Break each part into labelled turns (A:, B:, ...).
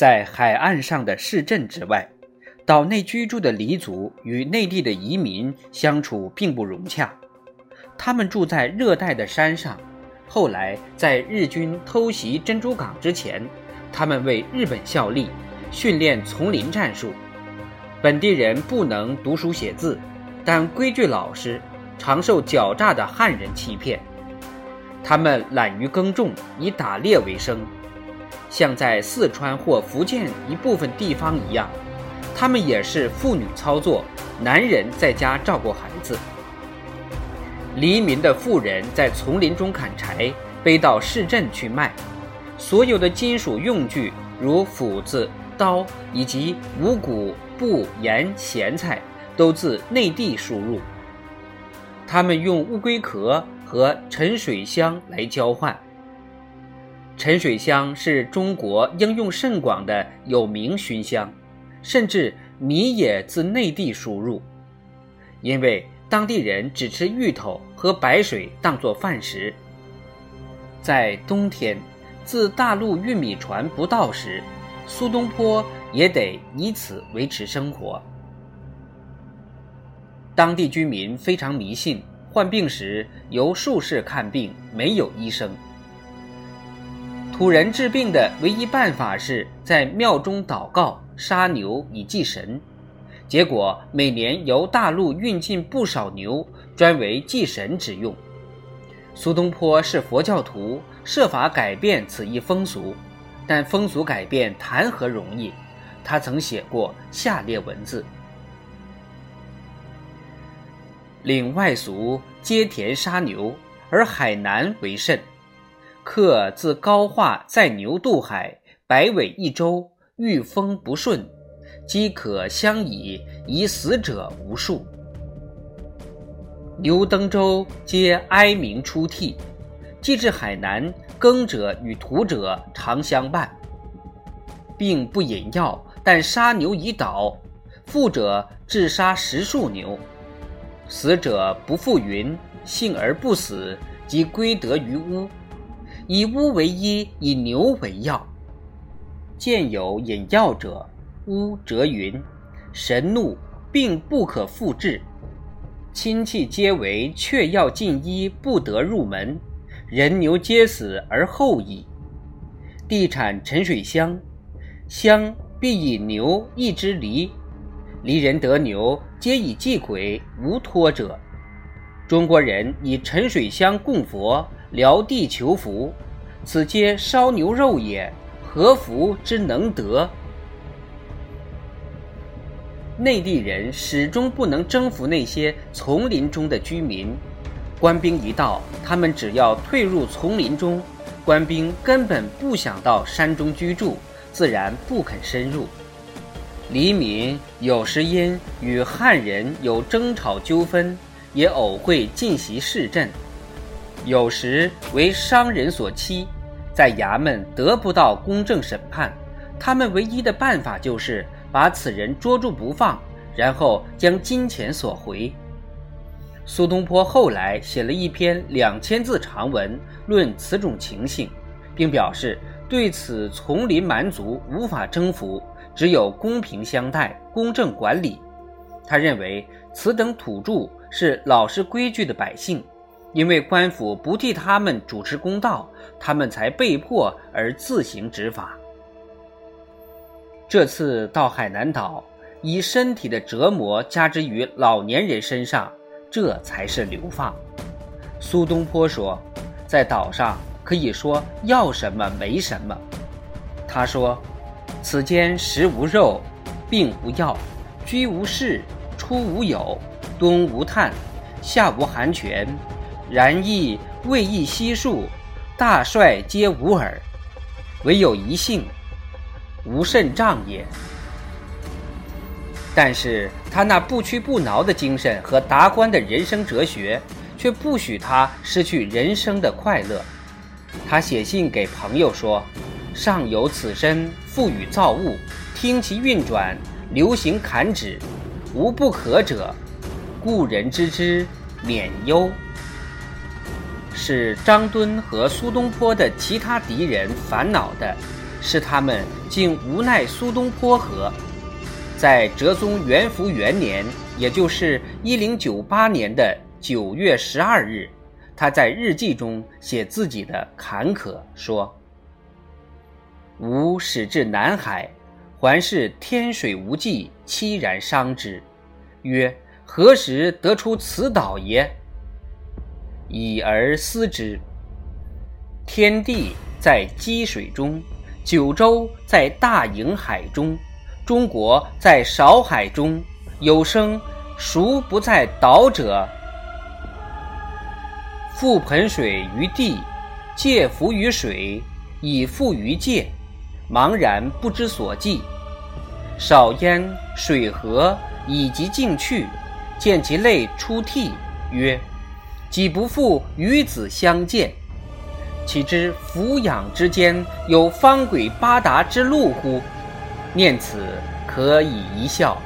A: 在海岸上的市镇之外，岛内居住的黎族与内地的移民相处并不融洽。他们住在热带的山上，后来在日军偷袭珍珠港之前，他们为日本效力，训练丛林战术。本地人不能读书写字，但规矩老实，常受狡诈的汉人欺骗。他们懒于耕种，以打猎为生，像在四川或福建一部分地方一样，他们也是妇女操作，男人在家照顾孩子。黎民的妇人在丛林中砍柴，背到市镇去卖。所有的金属用具，如斧子。刀以及五谷、布、盐、咸菜都自内地输入。他们用乌龟壳和沉水香来交换。沉水香是中国应用甚广的有名熏香，甚至米也自内地输入，因为当地人只吃芋头和白水当做饭食。在冬天，自大陆运米船不到时。苏东坡也得以此维持生活。当地居民非常迷信，患病时由术士看病，没有医生。古人治病的唯一办法是在庙中祷告、杀牛以祭神。结果每年由大陆运进不少牛，专为祭神之用。苏东坡是佛教徒，设法改变此一风俗。但风俗改变谈何容易？他曾写过下列文字：“岭外俗，皆田杀牛，而海南为甚。客自高化在牛渡海，百尾一周，遇风不顺，饥渴相倚，以死者无数。牛登舟，皆哀鸣出涕。既至海南。”耕者与屠者常相伴，并不饮药，但杀牛以祷。富者至杀十数牛，死者不复云，幸而不死，即归得于屋。以乌为衣，以牛为药。见有饮药者，屋则云：神怒，病不可复治。亲戚皆为却药尽医，不得入门。人牛皆死而后已。地产沉水香，香必以牛一之离，离人得牛，皆以祭鬼，无托者。中国人以沉水香供佛，辽地求福，此皆烧牛肉也，何福之能得？内地人始终不能征服那些丛林中的居民。官兵一到，他们只要退入丛林中，官兵根本不想到山中居住，自然不肯深入。黎民有时因与汉人有争吵纠纷，也偶会进袭市镇；有时为商人所欺，在衙门得不到公正审判，他们唯一的办法就是把此人捉住不放，然后将金钱索回。苏东坡后来写了一篇两千字长文，论此种情形，并表示对此丛林蛮族无法征服，只有公平相待、公正管理。他认为此等土著是老实规矩的百姓，因为官府不替他们主持公道，他们才被迫而自行执法。这次到海南岛，以身体的折磨加之于老年人身上。这才是流放。苏东坡说，在岛上可以说要什么没什么。他说：“此间食无肉，病无药，居无室，出无友，冬无炭，夏无寒泉，然亦未易悉数，大帅皆无耳，唯有一幸，无甚障也。”但是他那不屈不挠的精神和达观的人生哲学，却不许他失去人生的快乐。他写信给朋友说：“上有此身，赋予造物，听其运转，流行坎止，无不可者。故人知之，免忧。”是张敦和苏东坡的其他敌人烦恼的，是他们竟无奈苏东坡和？在哲宗元符元年，也就是一零九八年的九月十二日，他在日记中写自己的坎坷，说：“吾始至南海，环视天水无际，凄然伤之。曰：何时得出此岛也？已而思之。天地在积水中。”九州在大瀛海中，中国在少海中，有生孰不在岛者？覆盆水于地，介浮于水，以覆于界，茫然不知所迹。少焉水河以及进去，见其类出涕，曰：“己不复与子相见？”岂知俯仰之间有方轨八达之路乎？念此可以一笑。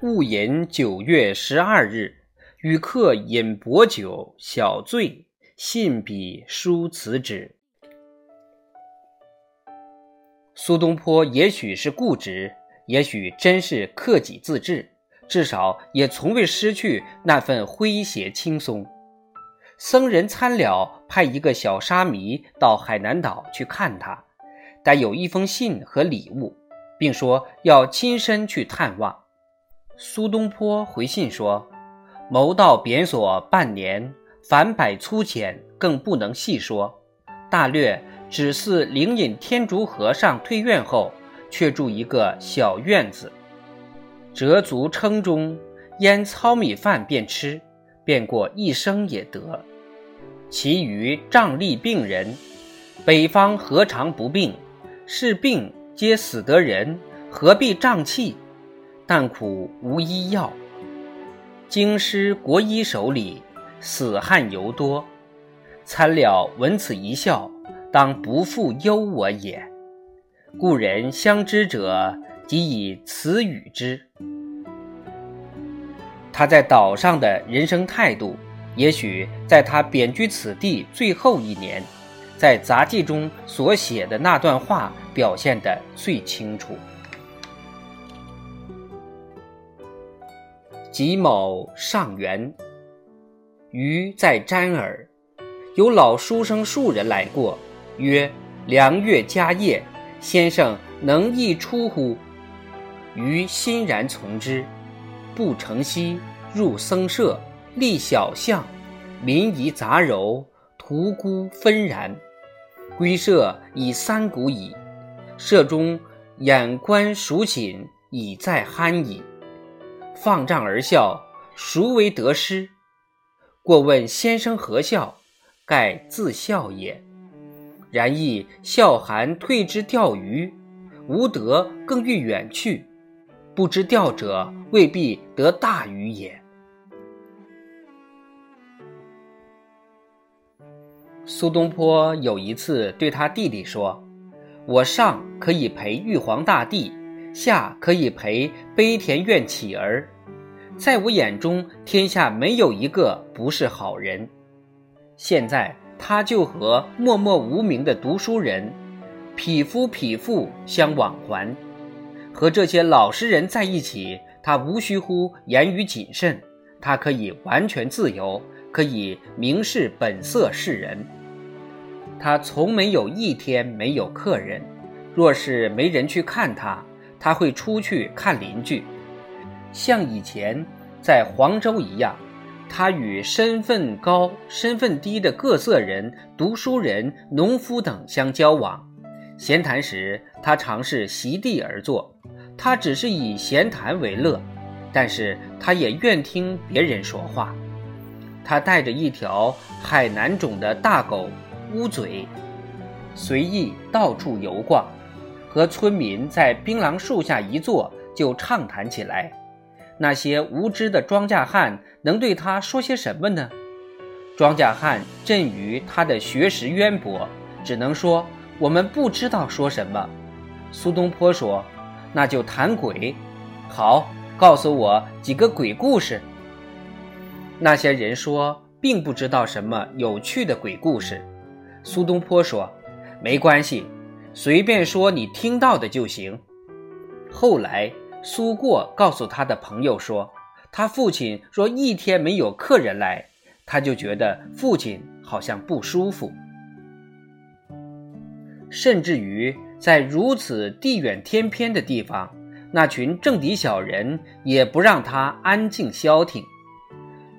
A: 戊寅九月十二日，与客饮薄酒，小醉，信笔书辞职。苏东坡也许是固执，也许真是克己自治，至少也从未失去那份诙谐轻松。僧人参了，派一个小沙弥到海南岛去看他，带有一封信和礼物，并说要亲身去探望。苏东坡回信说：“谋到贬所半年，凡百粗浅，更不能细说。大略只似灵隐天竺和尚退院后，却住一个小院子，折足称中，腌糙米饭便吃。”便过一生也得，其余瘴痢病人，北方何尝不病？是病皆死得人，何必瘴气？但苦无医药，京师国医手里，死汉尤多。参了闻此一笑，当不复忧我也。故人相知者，即以此语之。他在岛上的人生态度，也许在他贬居此地最后一年，在杂记中所写的那段话表现得最清楚。己卯上元，余在瞻耳，有老书生数人来过，曰：“良月佳夜，先生能一出乎？”余欣然从之。不成西，入僧舍，立小巷，民夷杂糅，屠沽纷然。归舍已三鼓矣，舍中眼观蜀寝，已在酣矣。放丈而笑，孰为得失？过问先生何笑？盖自笑也。然亦笑寒退之钓鱼，无德更欲远去。不知钓者未必得大鱼也。苏东坡有一次对他弟弟说：“我上可以陪玉皇大帝，下可以陪悲田院乞儿，在我眼中，天下没有一个不是好人。”现在他就和默默无名的读书人，匹夫匹妇相往还。和这些老实人在一起，他无需乎言语谨慎，他可以完全自由，可以明示本色示人。他从没有一天没有客人，若是没人去看他，他会出去看邻居，像以前在黄州一样，他与身份高、身份低的各色人、读书人、农夫等相交往。闲谈时，他常是席地而坐。他只是以闲谈为乐，但是他也愿听别人说话。他带着一条海南种的大狗乌嘴，随意到处游逛，和村民在槟榔树下一坐就畅谈起来。那些无知的庄稼汉能对他说些什么呢？庄稼汉震于他的学识渊博，只能说。我们不知道说什么，苏东坡说：“那就谈鬼，好，告诉我几个鬼故事。”那些人说，并不知道什么有趣的鬼故事。苏东坡说：“没关系，随便说你听到的就行。后来，苏过告诉他的朋友说，他父亲若一天没有客人来，他就觉得父亲好像不舒服，甚至于在如此地远天偏的地方，那群政敌小人也不让他安静消停。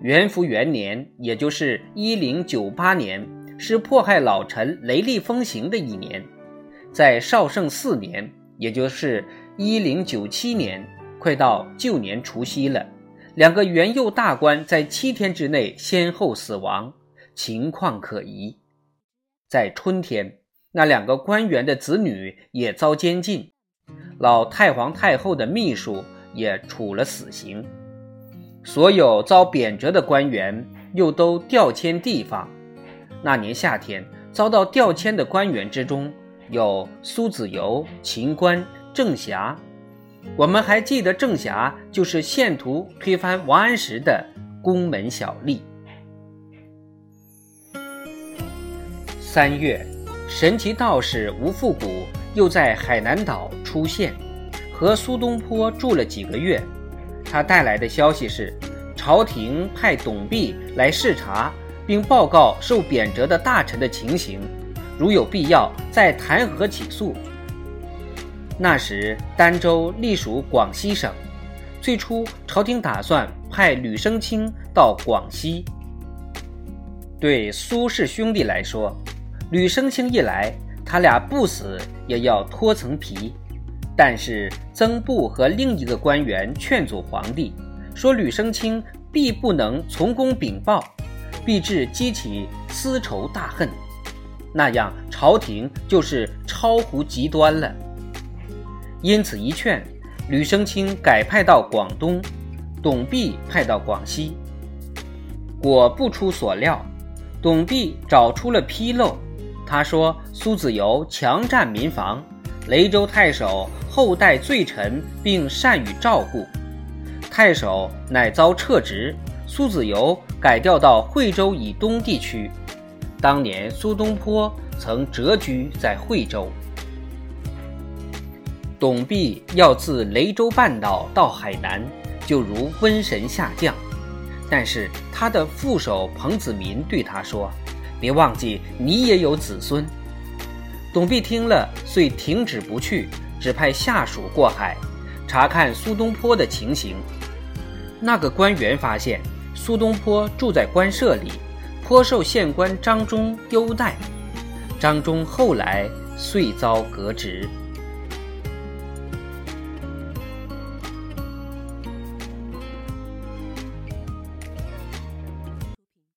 A: 元符元年，也就是一零九八年，是迫害老臣雷厉风行的一年。在绍圣四年，也就是一零九七年，快到旧年除夕了，两个元佑大官在七天之内先后死亡，情况可疑。在春天，那两个官员的子女也遭监禁，老太皇太后的秘书也处了死刑，所有遭贬谪的官员又都调迁地方。那年夏天，遭到调迁的官员之中。有苏子由、秦观、郑侠，我们还记得郑侠就是献图推翻王安石的宫门小吏。三月，神奇道士吴复古又在海南岛出现，和苏东坡住了几个月。他带来的消息是，朝廷派董弼来视察，并报告受贬谪的大臣的情形。如有必要，再弹劾起诉。那时儋州隶属广西省，最初朝廷打算派吕生清到广西。对苏氏兄弟来说，吕生清一来，他俩不死也要脱层皮。但是曾布和另一个官员劝阻皇帝，说吕生清必不能从公禀报，必致激起私仇大恨。那样，朝廷就是超乎极端了。因此一劝，吕生清改派到广东，董必派到广西。果不出所料，董必找出了纰漏。他说苏子由强占民房，雷州太守厚待罪臣，并善于照顾，太守乃遭撤职，苏子由改调到惠州以东地区。当年苏东坡曾谪居在惠州，董弼要自雷州半岛到海南，就如瘟神下降。但是他的副手彭子民对他说：“别忘记，你也有子孙。”董必听了，遂停止不去，只派下属过海，查看苏东坡的情形。那个官员发现苏东坡住在官舍里。颇受县官张忠优待，张忠后来遂遭革职。